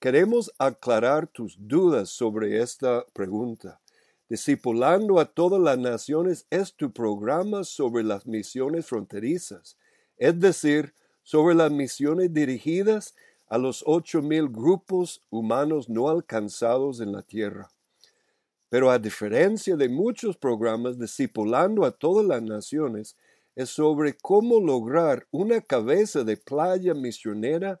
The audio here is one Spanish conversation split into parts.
Queremos aclarar tus dudas sobre esta pregunta. Discipulando a todas las naciones es tu programa sobre las misiones fronterizas, es decir, sobre las misiones dirigidas a los ocho mil grupos humanos no alcanzados en la tierra. Pero a diferencia de muchos programas, discipulando a todas las naciones es sobre cómo lograr una cabeza de playa misionera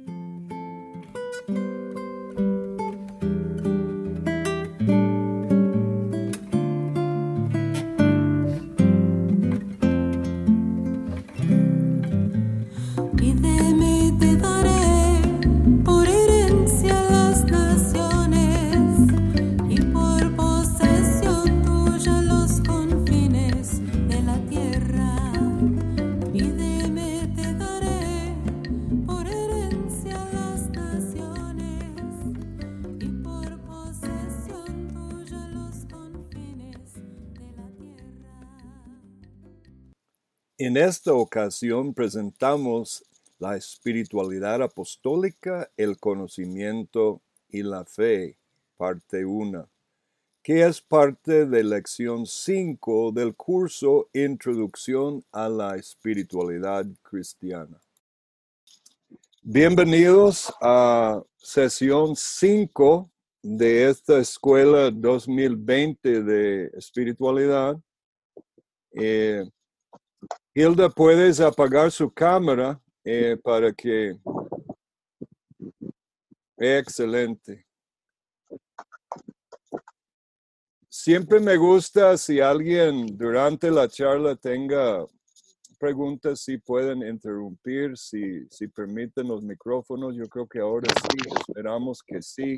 En esta ocasión presentamos la espiritualidad apostólica, el conocimiento y la fe, parte 1, que es parte de lección 5 del curso Introducción a la Espiritualidad Cristiana. Bienvenidos a sesión 5 de esta escuela 2020 de espiritualidad. Eh, Hilda, puedes apagar su cámara eh, para que... Excelente. Siempre me gusta si alguien durante la charla tenga preguntas, si pueden interrumpir, si, si permiten los micrófonos. Yo creo que ahora sí, esperamos que sí.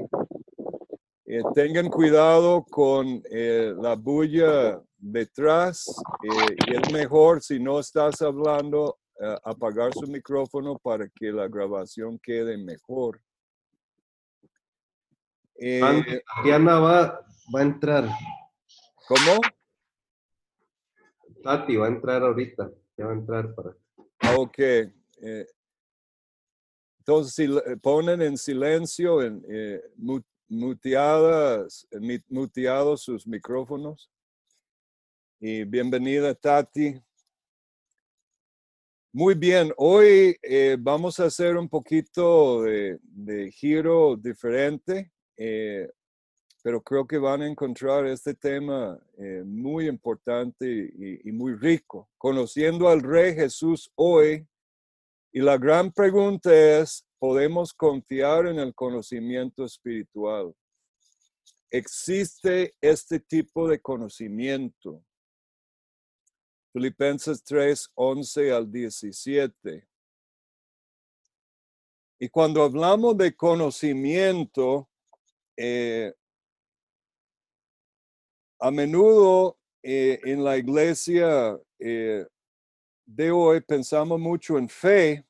Eh, tengan cuidado con eh, la bulla detrás eh, y es mejor si no estás hablando apagar su micrófono para que la grabación quede mejor. Tatiana va, va a entrar. ¿Cómo? Tati va a entrar ahorita, ya va a entrar para. Ah, ok. entonces, si ponen en silencio, en, muteadas, muteados sus micrófonos. Y bienvenida, Tati. Muy bien, hoy eh, vamos a hacer un poquito de, giro diferente, eh, pero creo que van a encontrar este tema eh, muy importante y, y muy rico. Conociendo al Rey Jesús hoy, y la gran pregunta es, podemos confiar en el conocimiento espiritual. Existe este tipo de conocimiento. Filipenses 3, 11 al 17. Y cuando hablamos de conocimiento, eh, a menudo eh, en la iglesia eh, de hoy pensamos mucho en fe,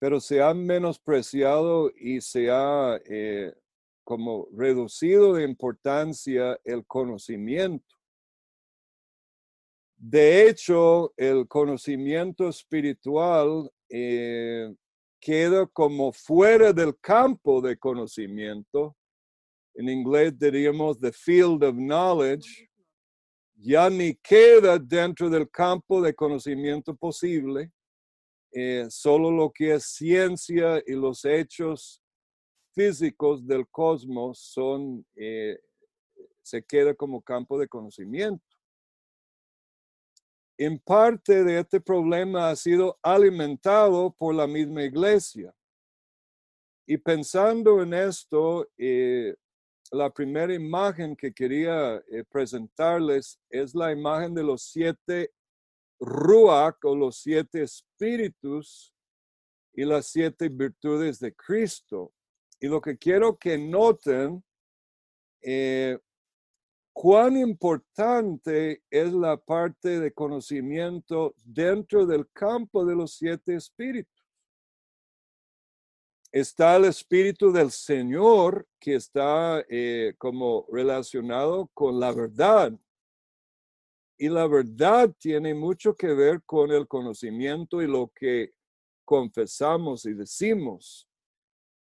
pero se ha menospreciado y se ha eh, como reducido de importancia el conocimiento. De hecho, el conocimiento espiritual eh, queda como fuera del campo de conocimiento. En inglés diríamos the field of knowledge. Ya ni queda dentro del campo de conocimiento posible eh, solo lo que es ciencia y los hechos físicos del cosmos son, eh, se queda como campo de conocimiento. En parte de este problema ha sido alimentado por la misma iglesia. Y pensando en esto, eh, la primera imagen que quería eh, presentarles es la imagen de los siete ruach o los siete espíritus y las siete virtudes de Cristo. Y lo que quiero que noten, eh, cuán importante es la parte de conocimiento dentro del campo de los siete espíritus. Está el espíritu del Señor que está eh, como relacionado con la verdad. Y la verdad tiene mucho que ver con el conocimiento y lo que confesamos y decimos.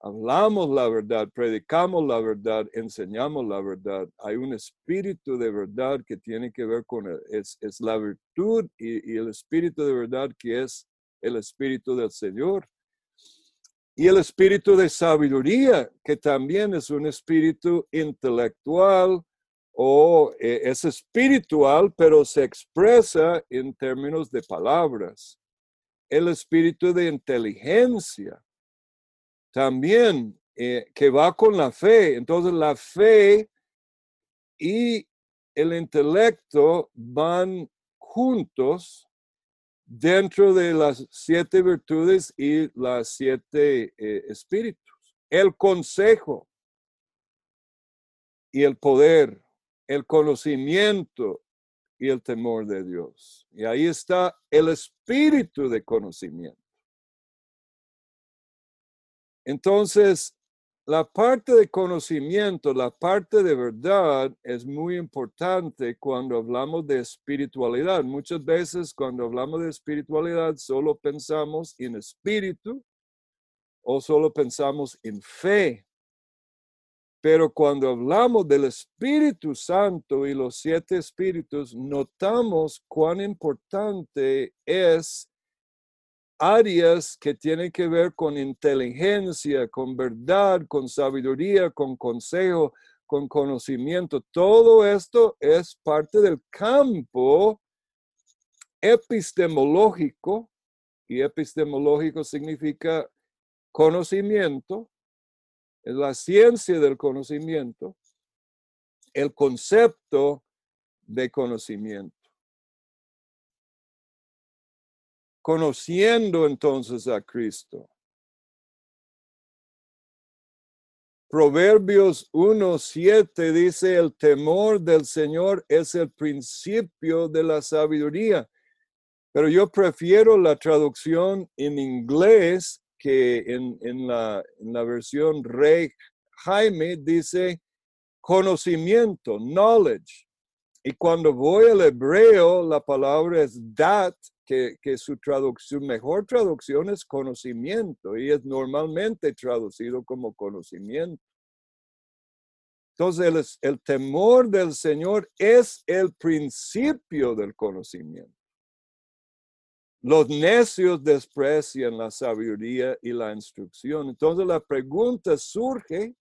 Hablamos la verdad, predicamos la verdad, enseñamos la verdad. Hay un espíritu de verdad que tiene que ver con, es, es la virtud y el espíritu de verdad que es el espíritu del Señor. Y el espíritu de sabiduría, que también es un espíritu intelectual o eh, es espiritual, pero se expresa en términos de palabras. El espíritu de inteligencia, también eh, que va con la fe. Entonces la fe y el intelecto van juntos dentro de las siete virtudes y las siete eh, espíritus. El consejo y el poder, el conocimiento y el temor de Dios. Y ahí está el espíritu de conocimiento. Entonces, la parte de conocimiento, la parte de verdad es muy importante cuando hablamos de espiritualidad. Muchas veces cuando hablamos de espiritualidad solo pensamos en espíritu o solo pensamos en fe. Pero cuando hablamos del Espíritu Santo y los siete espíritus, notamos cuán importante es áreas que tienen que ver con inteligencia, con verdad, con sabiduría, con consejo, con conocimiento. Todo esto es parte del campo epistemológico, y epistemológico significa conocimiento, es la ciencia del conocimiento, el concepto de conocimiento. conociendo entonces a Cristo. Proverbios 1.7 dice, el temor del Señor es el principio de la sabiduría. Pero yo prefiero la traducción en inglés que en, en, la, en la versión Rey Jaime dice conocimiento, knowledge. Y cuando voy al hebreo, la palabra es dat, que, su traducción, mejor traducción es conocimiento y es normalmente traducido como conocimiento. Entonces, el, el temor del Señor es el principio del conocimiento. Los necios desprecian la sabiduría y la instrucción. Entonces la pregunta surge,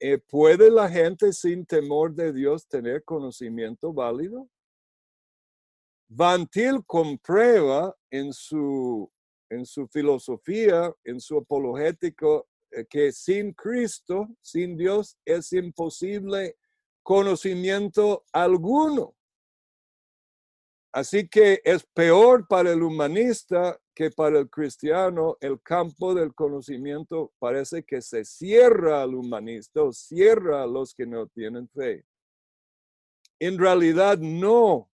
eh, ¿puede la gente sin temor de Dios tener conocimiento válido? Van Til comprueba en su, en su filosofía, en su apologético, eh, que sin Cristo, sin Dios, es imposible conocimiento alguno. Así que es peor para el humanista que para el cristiano. El campo del conocimiento parece que se cierra al humanista o cierra a los que no tienen fe. En realidad no,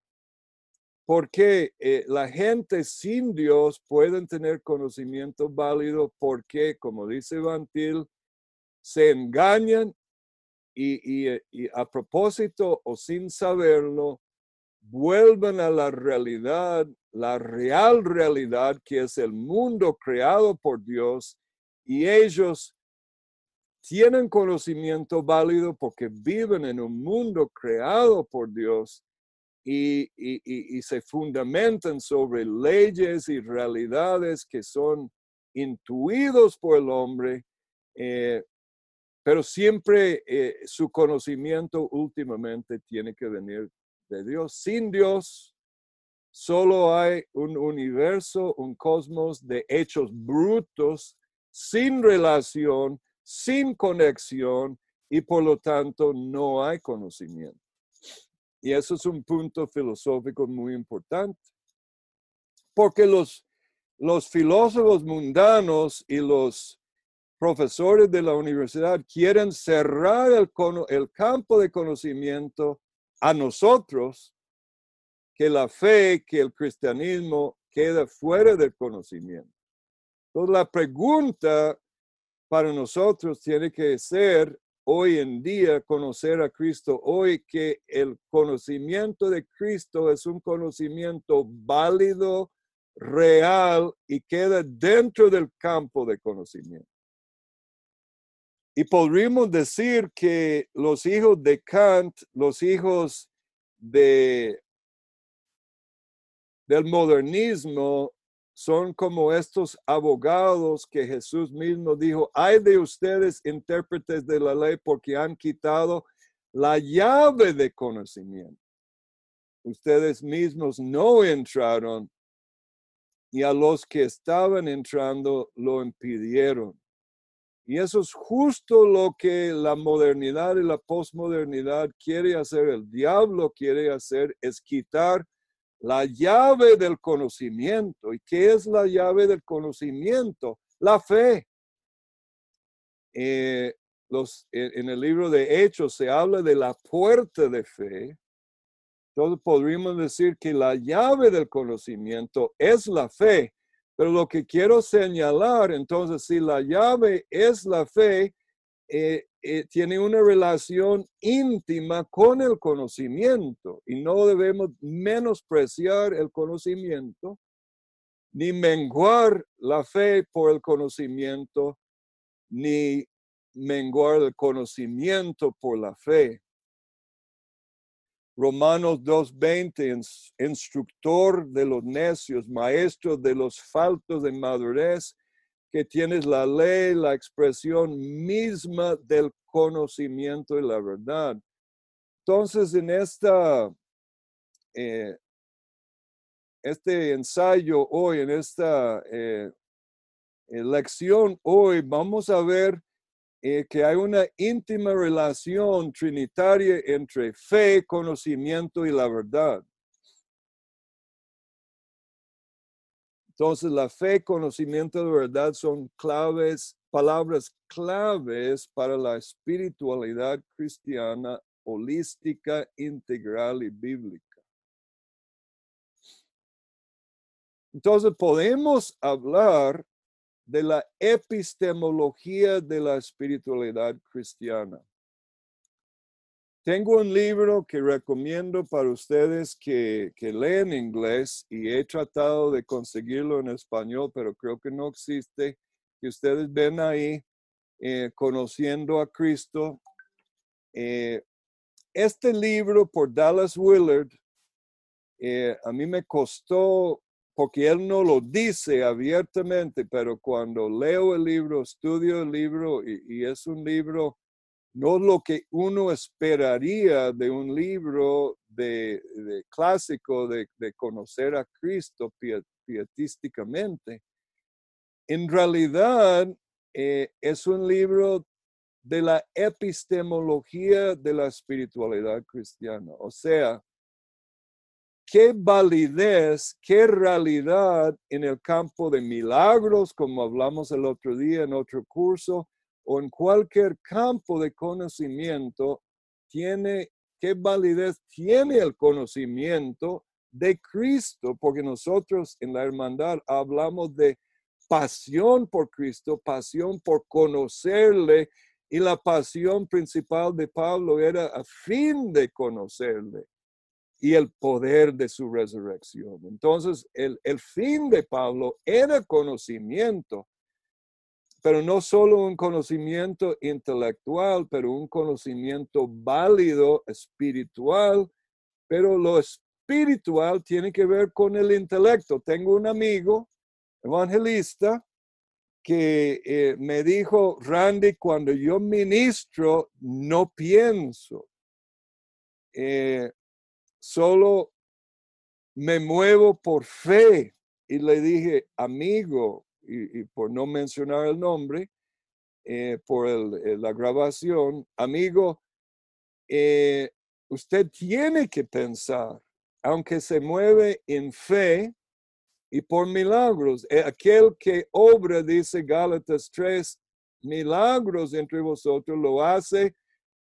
porque eh, la gente sin Dios pueden tener conocimiento válido porque, como dice Bantil, se engañan y, y, a propósito o sin saberlo, vuelven a la realidad, la real realidad que es el mundo creado por Dios y ellos tienen conocimiento válido porque viven en un mundo creado por Dios y, se fundamentan sobre leyes y realidades que son intuidos por el hombre, eh, pero siempre eh, su conocimiento últimamente tiene que venir de Dios. Sin Dios, solo hay un universo, un cosmos de hechos brutos, sin relación, sin conexión, y por lo tanto no hay conocimiento. Y eso es un punto filosófico muy importante, porque los, los filósofos mundanos y los profesores de la universidad quieren cerrar el, el campo de conocimiento a nosotros, que la fe, que el cristianismo queda fuera del conocimiento. Entonces la pregunta para nosotros tiene que ser hoy en día conocer a Cristo, hoy que el conocimiento de Cristo es un conocimiento válido, real y queda dentro del campo de conocimiento. Y podríamos decir que los hijos de Kant, los hijos de, del modernismo, son como estos abogados que Jesús mismo dijo, hay de ustedes intérpretes de la ley porque han quitado la llave de conocimiento. Ustedes mismos no entraron y a los que estaban entrando lo impidieron. Y eso es justo lo que la modernidad y la posmodernidad quiere hacer, el diablo quiere hacer, es quitar la llave del conocimiento. ¿Y qué es la llave del conocimiento? La fe. Eh, los, en el libro de Hechos se habla de la puerta de fe. Entonces podríamos decir que la llave del conocimiento es la fe. Pero lo que quiero señalar, entonces, si la llave es la fe, eh, eh, tiene una relación íntima con el conocimiento y no debemos menospreciar el conocimiento ni menguar la fe por el conocimiento, ni menguar el conocimiento por la fe. Romanos 2.20, instructor de los necios, maestro de los faltos de madurez, que tienes la ley, la expresión misma del conocimiento y la verdad. Entonces, en esta, eh, este ensayo hoy, en esta eh, eh, lección hoy, vamos a ver eh, que hay una íntima relación trinitaria entre fe, conocimiento y la verdad. Entonces, la fe, conocimiento y la verdad son claves, palabras claves para la espiritualidad cristiana holística, integral y bíblica. Entonces, podemos hablar de la epistemología de la espiritualidad cristiana. Tengo un libro que recomiendo para ustedes que, que leen inglés y he tratado de conseguirlo en español, pero creo que no existe. Que ustedes ven ahí, eh, Conociendo a Cristo. Eh, este libro por Dallas Willard, eh, a mí me costó porque él no lo dice abiertamente, pero cuando leo el libro, estudio el libro y, es un libro, no lo que uno esperaría de un libro de, clásico de, conocer a Cristo pietísticamente. En realidad eh, es un libro de la epistemología de la espiritualidad cristiana, o sea, qué validez, qué realidad en el campo de milagros, como hablamos el otro día en otro curso, o en cualquier campo de conocimiento, tiene, qué validez tiene el conocimiento de Cristo, porque nosotros en la hermandad hablamos de pasión por Cristo, pasión por conocerle, y la pasión principal de Pablo era a fin de conocerle y el poder de su resurrección. Entonces, el, fin de Pablo era conocimiento, pero no solo un conocimiento intelectual, pero un conocimiento válido, espiritual, pero lo espiritual tiene que ver con el intelecto. Tengo un amigo evangelista que eh, me dijo, Randy, cuando yo ministro, no pienso. Eh, solo me muevo por fe. Y le dije, amigo, y, por no mencionar el nombre, eh, por la grabación, amigo, usted tiene que pensar, aunque se mueve en fe, y por milagros. Eh, aquel que obra, dice Gálatas 3, milagros entre vosotros lo hace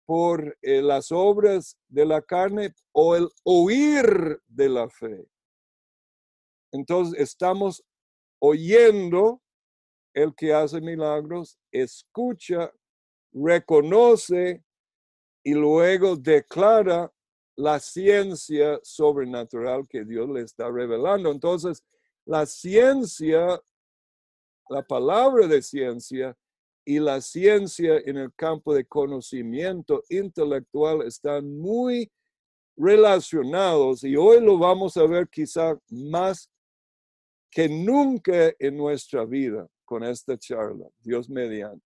por eh, las obras de la carne o el oír de la fe. Entonces estamos oyendo el que hace milagros, escucha, reconoce y luego declara la ciencia sobrenatural que Dios le está revelando. Entonces, la ciencia, la palabra de ciencia y la ciencia en el campo de conocimiento intelectual están muy relacionados y hoy lo vamos a ver quizá más que nunca en nuestra vida con esta charla, Dios mediante.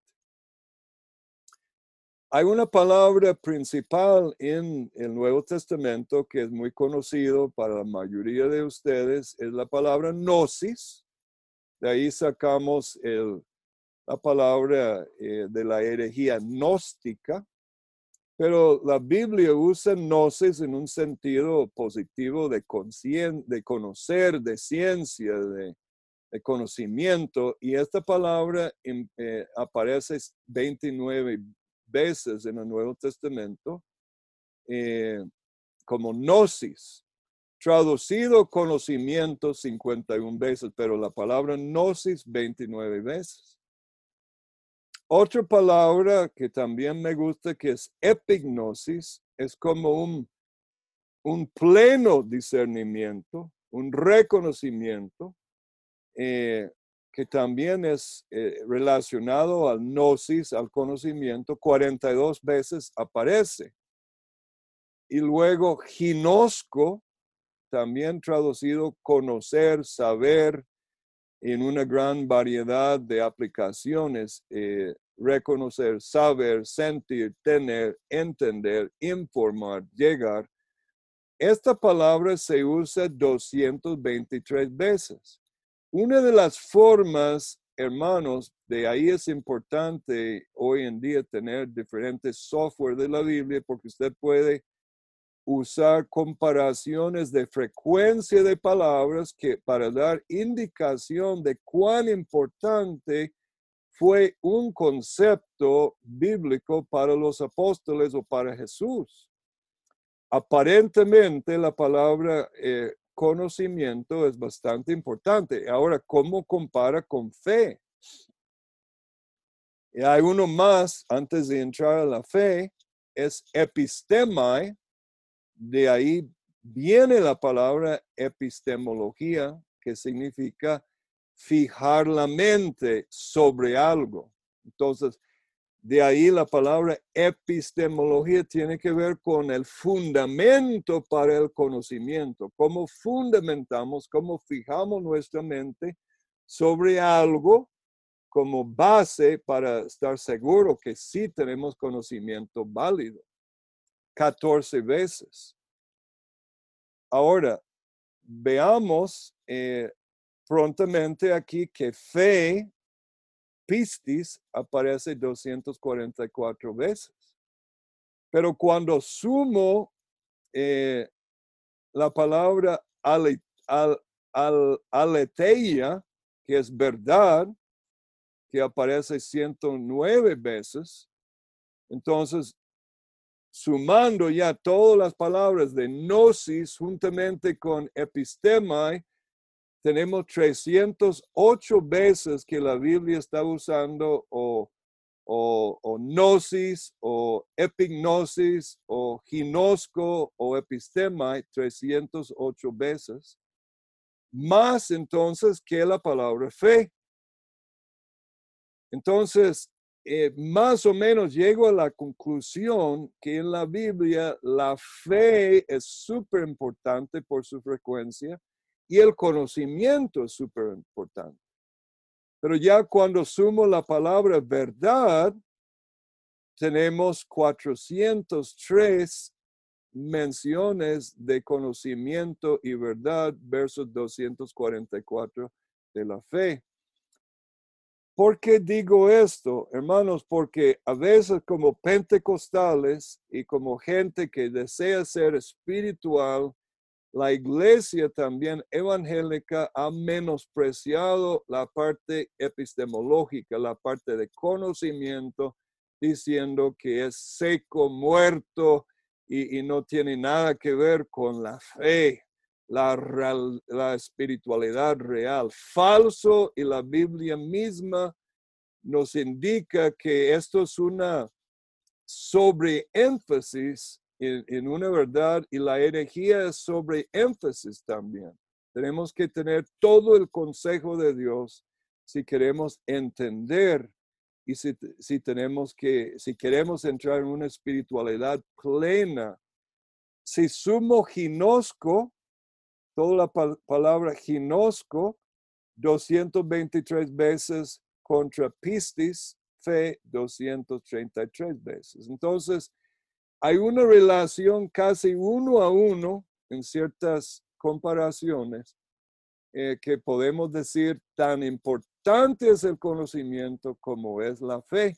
Hay una palabra principal en el Nuevo Testamento que es muy conocido para la mayoría de ustedes, es la palabra gnosis. De ahí sacamos la palabra eh, de la herejía gnóstica, pero la Biblia usa gnosis en un sentido positivo de, de conocer, de ciencia, de, conocimiento, y esta palabra eh, aparece 29 veces en el Nuevo Testamento eh, como gnosis, traducido conocimiento 51 veces, pero la palabra gnosis 29 veces. Otra palabra que también me gusta que es epignosis, es como un, un pleno discernimiento, un reconocimiento, eh, que también es eh, relacionado al gnosis, al conocimiento, 42 veces aparece. Y luego ginosco, también traducido conocer, saber, en una gran variedad de aplicaciones, eh, reconocer, saber, sentir, tener, entender, informar, llegar. Esta palabra se usa 223 veces. Una de las formas, hermanos, de ahí es importante hoy en día tener diferentes software de la Biblia porque usted puede usar comparaciones de frecuencia de palabras que para dar indicación de cuán importante fue un concepto bíblico para los apóstoles o para Jesús. Aparentemente la palabra eh, conocimiento es bastante importante. Ahora, ¿cómo compara con fe? Y hay uno más antes de entrar a la fe, es epistemai. De ahí viene la palabra epistemología, que significa fijar la mente sobre algo. Entonces, de ahí la palabra epistemología tiene que ver con el fundamento para el conocimiento, cómo fundamentamos, cómo fijamos nuestra mente sobre algo como base para estar seguro que sí tenemos conocimiento válido. 14 veces. Ahora, veamos eh, prontamente aquí que fe pistis aparece 244 veces. Pero cuando sumo eh, la palabra aleteia, que es verdad, que aparece 109 veces, entonces sumando ya todas las palabras de gnosis juntamente con epistemai, tenemos 308 veces que la Biblia está usando o, o, gnosis o epignosis o ginosco o epistema, 308 veces, más entonces que la palabra fe. Entonces, eh, más o menos llego a la conclusión que en la Biblia la fe es súper importante por su frecuencia y el conocimiento es súper importante. Pero ya cuando sumo la palabra verdad, tenemos 403 menciones de conocimiento y verdad versus 244 de la fe. ¿Por qué digo esto, hermanos? Porque a veces como pentecostales y como gente que desea ser espiritual, la iglesia también evangélica ha menospreciado la parte epistemológica, la parte de conocimiento, diciendo que es seco, muerto y, no tiene nada que ver con la fe, la, espiritualidad real. Falso y la Biblia misma nos indica que esto es una sobreénfasis en, una verdad y la herejía es sobre énfasis también. Tenemos que tener todo el consejo de Dios si queremos entender y si, si, tenemos que, si queremos entrar en una espiritualidad plena. Si sumo ginosco, toda la palabra ginosco, 223 veces contra pistis, fe 233 veces. Entonces, hay una relación casi uno a uno en ciertas comparaciones eh, que podemos decir tan importante es el conocimiento como es la fe.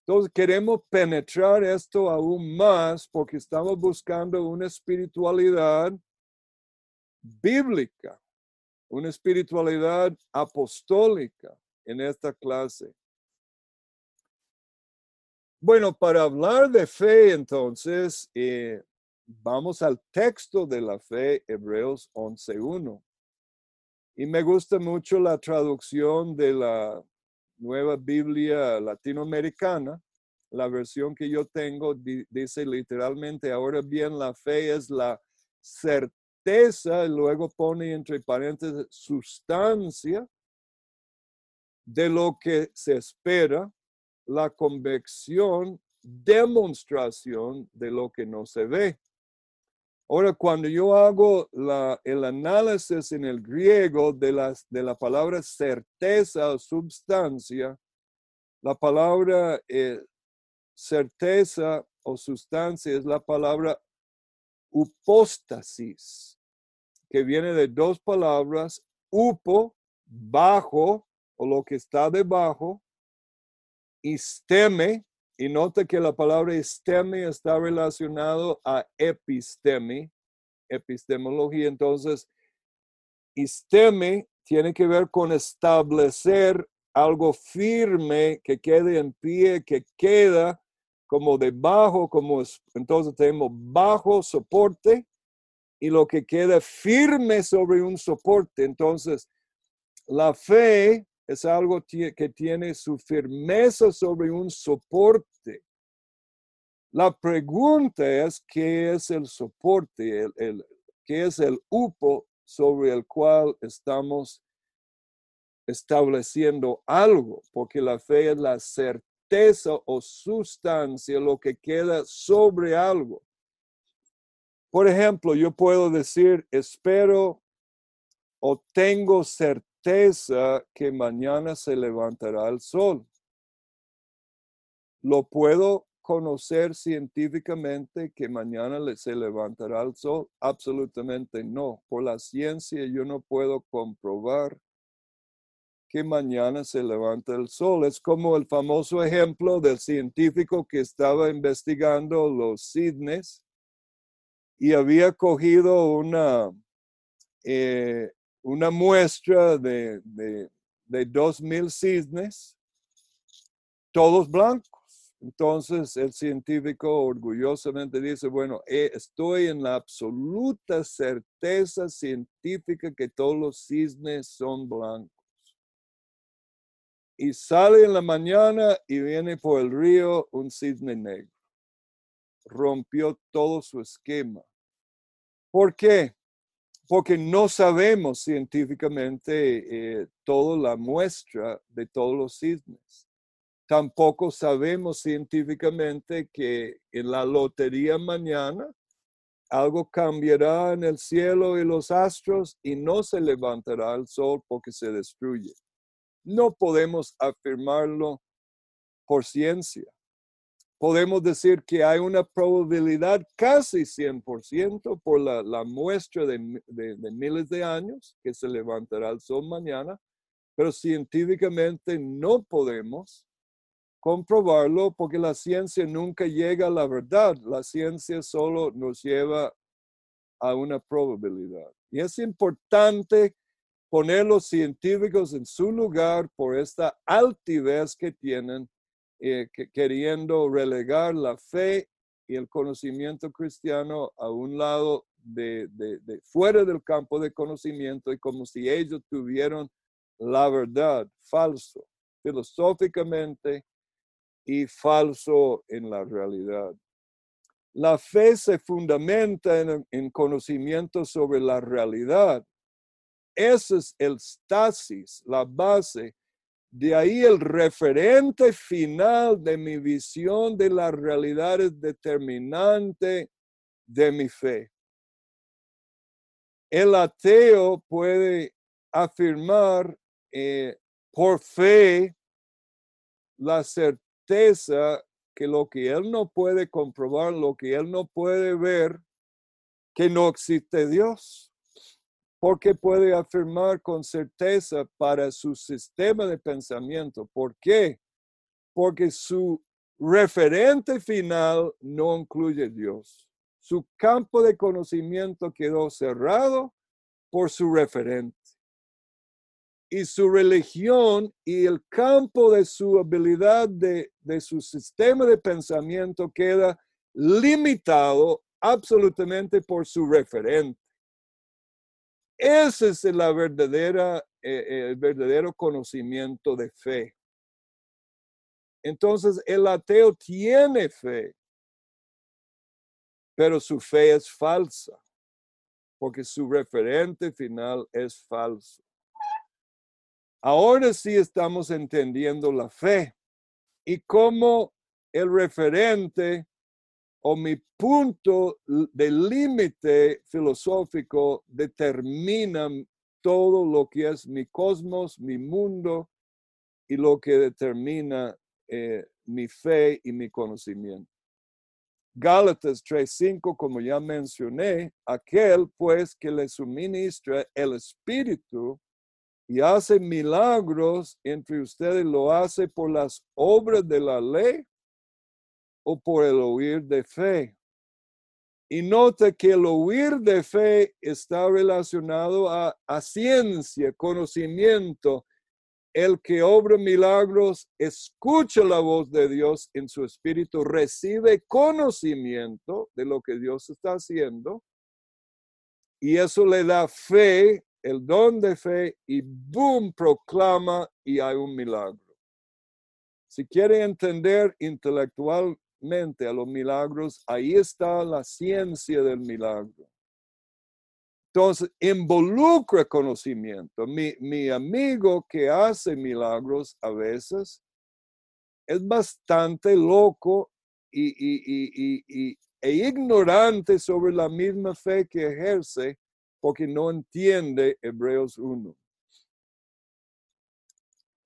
Entonces queremos penetrar esto aún más porque estamos buscando una espiritualidad bíblica, una espiritualidad apostólica en esta clase. Bueno, para hablar de fe, entonces, eh, vamos al texto de la fe, Hebreos 11.1. Y me gusta mucho la traducción de la nueva Biblia latinoamericana. La versión que yo tengo dice literalmente, ahora bien, la fe es la certeza, y luego pone entre paréntesis, sustancia de lo que se espera la convicción, demostración de lo que no se ve. Ahora, cuando yo hago el análisis en el griego de, las, de la palabra certeza o substancia, la palabra eh, certeza o sustancia es la palabra upóstasis, que viene de dos palabras, upo, bajo, o lo que está debajo, isteme, y nota que la palabra isteme está relacionado a episteme, epistemología. Entonces, isteme tiene que ver con establecer algo firme que quede en pie, que queda como debajo, como entonces tenemos bajo soporte y lo que queda firme sobre un soporte. Entonces, la fe es algo que tiene su firmeza sobre un soporte. La pregunta es, ¿qué es el soporte? El, ¿Qué es el upo sobre el cual estamos estableciendo algo? Porque la fe es la certeza o sustancia, lo que queda sobre algo. Por ejemplo, yo puedo decir, espero o tengo certeza que mañana se levantará el sol. ¿Lo puedo conocer científicamente que mañana se levantará el sol? Absolutamente no. Por la ciencia yo no puedo comprobar que mañana se levanta el sol. Es como el famoso ejemplo del científico que estaba investigando los cisnes y había cogido una, eh, una muestra de, dos mil cisnes, todos blancos. Entonces el científico orgullosamente dice, bueno, eh, estoy en la absoluta certeza científica que todos los cisnes son blancos. Y sale en la mañana y viene por el río un cisne negro. Rompió todo su esquema. ¿Por qué? Porque no sabemos científicamente eh, toda la muestra de todos los cisnes. Tampoco sabemos científicamente que en la lotería mañana algo cambiará en el cielo y los astros y no se levantará el sol porque se destruye. no podemos afirmarlo por ciencia. Podemos decir que hay una probabilidad casi 100% por la, la muestra de, de, de miles de años que se levantará el sol mañana, pero científicamente no podemos comprobarlo porque la ciencia nunca llega a la verdad. La ciencia solo nos lleva a una probabilidad. Y es importante poner los científicos en su lugar por esta altivez que tienen, eh, queriendo relegar la fe y el conocimiento cristiano a un lado de, de, fuera del campo de conocimiento y como si ellos tuvieran la verdad, falso, filosóficamente y falso en la realidad. La fe se fundamenta en, en conocimiento sobre la realidad ese es el stasis, la base. De ahí el referente final de mi visión de la realidad es determinante de mi fe. El ateo puede afirmar eh, por fe la certeza que lo que él no puede comprobar, lo que él no puede ver, que no existe Dios porque puede afirmar con certeza para su sistema de pensamiento. ¿Por qué? Porque su referente final no incluye Dios. Su campo de conocimiento quedó cerrado por su referente. Y su religión y el campo de su habilidad de, de su sistema de pensamiento queda limitado absolutamente por su referente. Ese es eh, eh, el verdadero conocimiento de fe. Entonces el ateo tiene fe, pero su fe es falsa, porque su referente final es falso. Ahora sí estamos entendiendo la fe y cómo el referente o mi punto de límite filosófico determina todo lo que es mi cosmos, mi mundo y lo que determina eh, mi fe y mi conocimiento. Gálatas 3:5, como ya mencioné, aquel pues que le suministra el Espíritu y hace milagros entre ustedes, lo hace por las obras de la ley o por el oír de fe. Y nota que el oír de fe está relacionado a, a ciencia, conocimiento. El que obra milagros escucha la voz de Dios en su espíritu, recibe conocimiento de lo que Dios está haciendo y eso le da fe, el don de fe y boom, proclama y hay un milagro. Si quiere entender intelectual a los milagros, ahí está la ciencia del milagro. Entonces, involucra conocimiento. Mi, mi amigo que hace milagros a veces es bastante loco y, e ignorante sobre la misma fe que ejerce porque no entiende Hebreos 1.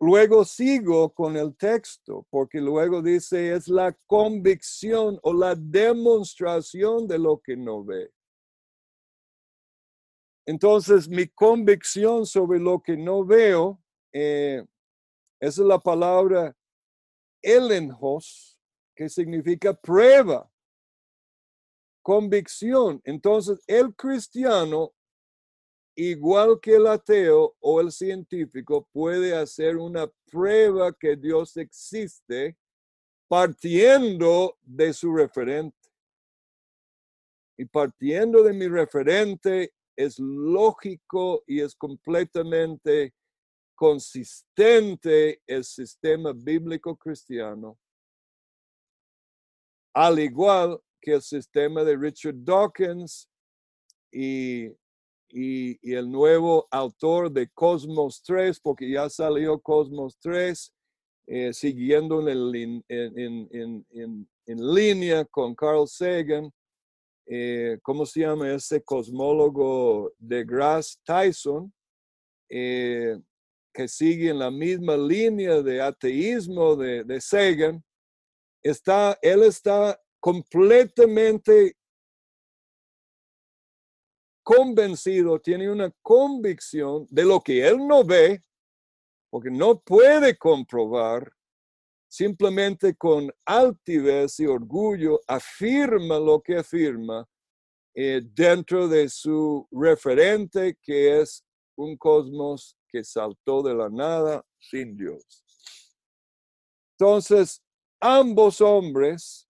Luego sigo con el texto, porque luego dice es la convicción o la demostración de lo que no ve. Entonces, mi convicción sobre lo que no veo, eh, es la palabra elenhos, que significa prueba, convicción. Entonces, el cristiano igual que el ateo o el científico puede hacer una prueba que Dios existe partiendo de su referente. Y partiendo de mi referente es lógico y es completamente consistente el sistema bíblico cristiano, al igual que el sistema de Richard Dawkins y y, el nuevo autor de Cosmos 3, porque ya salió Cosmos 3, eh, siguiendo en, en, línea con Carl Sagan. Eh, ¿Cómo se llama ese cosmólogo de Grass Tyson? Eh, que sigue en la misma línea de ateísmo de, de Sagan, está, él está completamente convencido, tiene una convicción de lo que él no ve, porque no puede comprobar, simplemente con altivez y orgullo afirma lo que afirma eh, dentro de su referente, que es un cosmos que saltó de la nada sin Dios. Entonces, ambos hombres,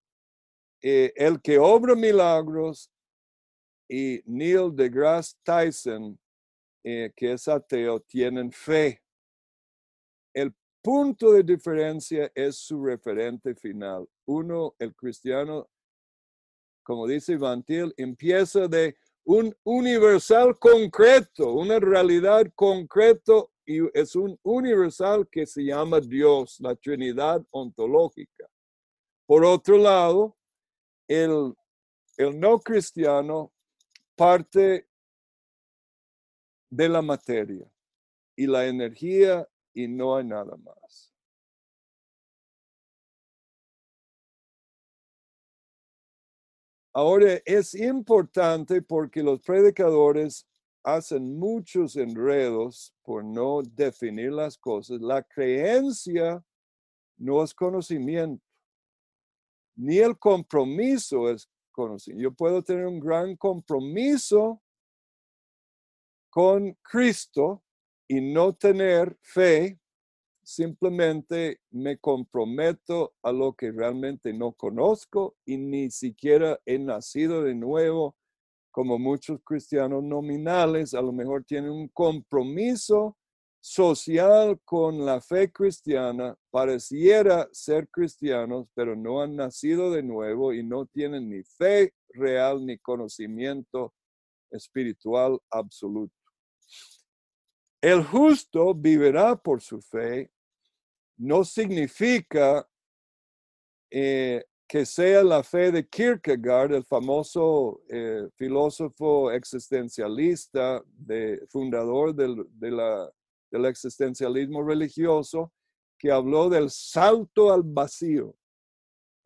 eh, el que obra milagros y Neil deGrasse Tyson, eh, que es ateo, tienen fe. El punto de diferencia es su referente final. Uno, el cristiano, como dice Van empieza de un universal concreto, una realidad concreto y es un universal que se llama Dios, la Trinidad ontológica. Por otro lado, el, el no cristiano parte de la materia y la energía y no hay nada más. Ahora es importante porque los predicadores hacen muchos enredos por no definir las cosas. La creencia no es conocimiento, ni el compromiso es Yo puedo tener un gran compromiso con Cristo y no tener fe, simplemente me comprometo a lo que realmente no conozco y ni siquiera he nacido de nuevo, como muchos cristianos nominales, a lo mejor tienen un compromiso social con la fe cristiana, pareciera ser cristianos, pero no han nacido de nuevo y no tienen ni fe real ni conocimiento espiritual absoluto. El justo vivirá por su fe no significa eh, que sea la fe de Kierkegaard, el famoso eh, filósofo existencialista, de, fundador del, del existencialismo religioso, que habló del salto al vacío,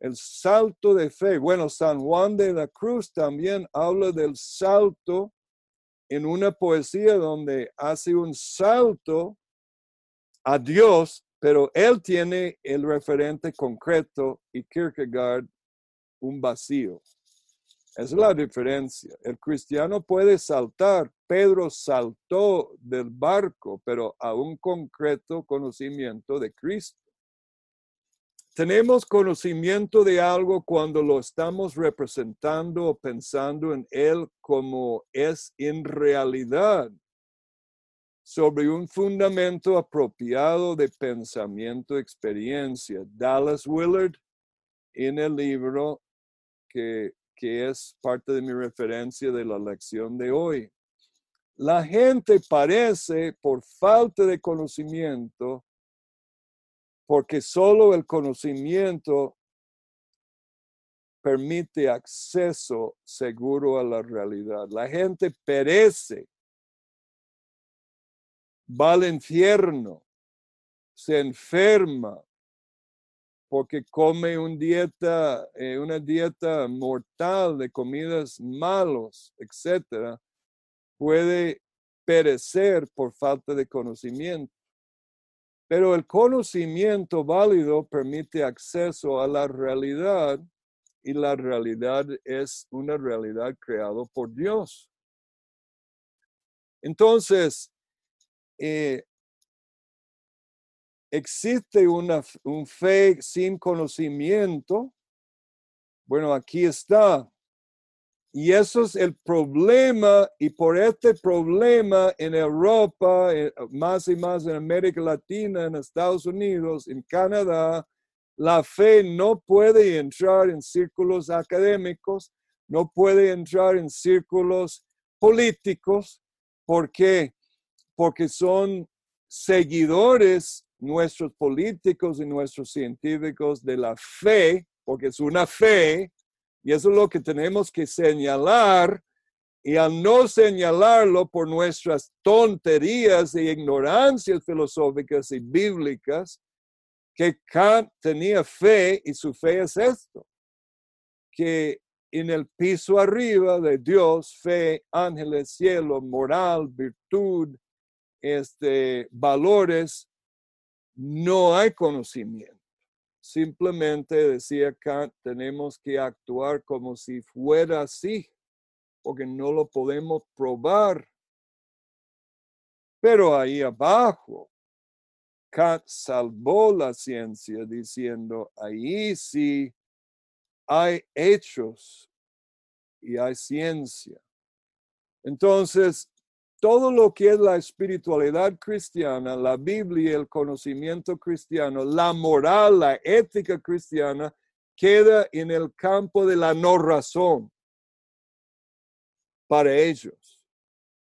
el salto de fe. Bueno, San Juan de la Cruz también habla del salto en una poesía donde hace un salto a Dios, pero él tiene el referente concreto y Kierkegaard un vacío. Es la diferencia. El cristiano puede saltar. Pedro saltó del barco, pero a un concreto conocimiento de Cristo. Tenemos conocimiento de algo cuando lo estamos representando o pensando en él como es en realidad, sobre un fundamento apropiado de pensamiento, experiencia. Dallas Willard, en el libro que, que es parte de mi referencia de la lección de hoy. La gente parece, por falta de conocimiento, porque solo el conocimiento permite acceso seguro a la realidad. La gente perece, va al infierno, se enferma porque come dieta, eh, una dieta mortal de comidas malos, etcétera, puede perecer por falta de conocimiento. Pero el conocimiento válido permite acceso a la realidad y la realidad es una realidad creada por Dios. Entonces, eh, existe una un fe sin conocimiento. Bueno, aquí está. Y eso es el problema, y por este problema en Europa, eh, más y más en América Latina, en Estados Unidos, en Canadá, la fe no puede entrar en círculos académicos, no puede entrar en círculos políticos. ¿Por qué? Porque son seguidores nuestros políticos y nuestros científicos de la fe, porque es una fe y eso es lo que tenemos que señalar Y al no señalarlo por nuestras tonterías e ignorancias filosóficas y bíblicas, que Kant tenía fe y su fe es esto, que en el piso arriba de Dios, fe, ángeles, cielo, moral, virtud, este, valores, no hay conocimiento. Simplemente decía Kant, tenemos que actuar como si fuera así, porque no lo podemos probar. Pero ahí abajo, Kant salvó la ciencia diciendo, ahí sí hay hechos y hay ciencia. Entonces, todo lo que es la espiritualidad cristiana, la Biblia, el conocimiento cristiano, la moral, la ética cristiana, queda en el campo de la no razón para ellos.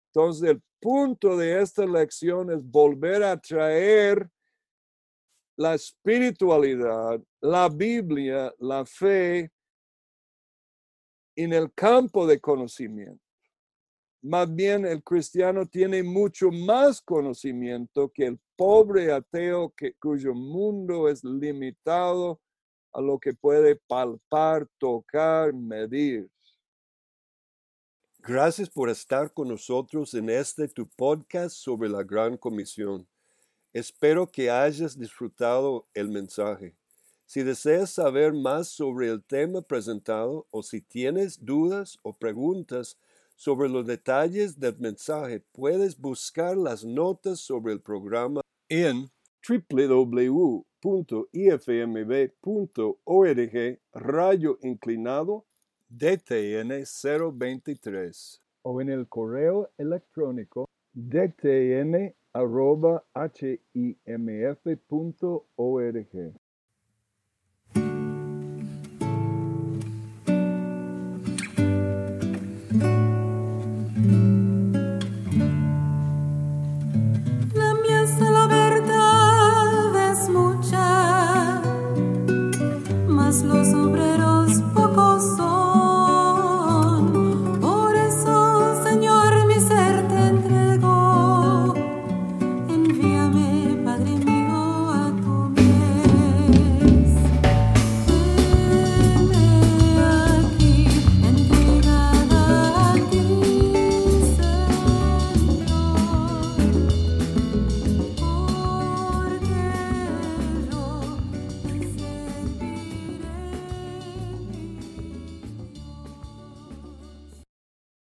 Entonces, el punto de esta lección es volver a traer la espiritualidad, la Biblia, la fe en el campo de conocimiento. Más bien el cristiano tiene mucho más conocimiento que el pobre ateo cuyo mundo es limitado a lo que puede palpar, tocar, medir. Gracias por estar con nosotros en este tu podcast sobre la Gran Comisión. Espero que hayas disfrutado el mensaje. Si deseas saber más sobre el tema presentado o si tienes dudas o preguntas sobre los detalles del mensaje, puedes buscar las notas sobre el programa en www.ifmb.org rayo inclinado DTN 023 o en el correo electrónico dtn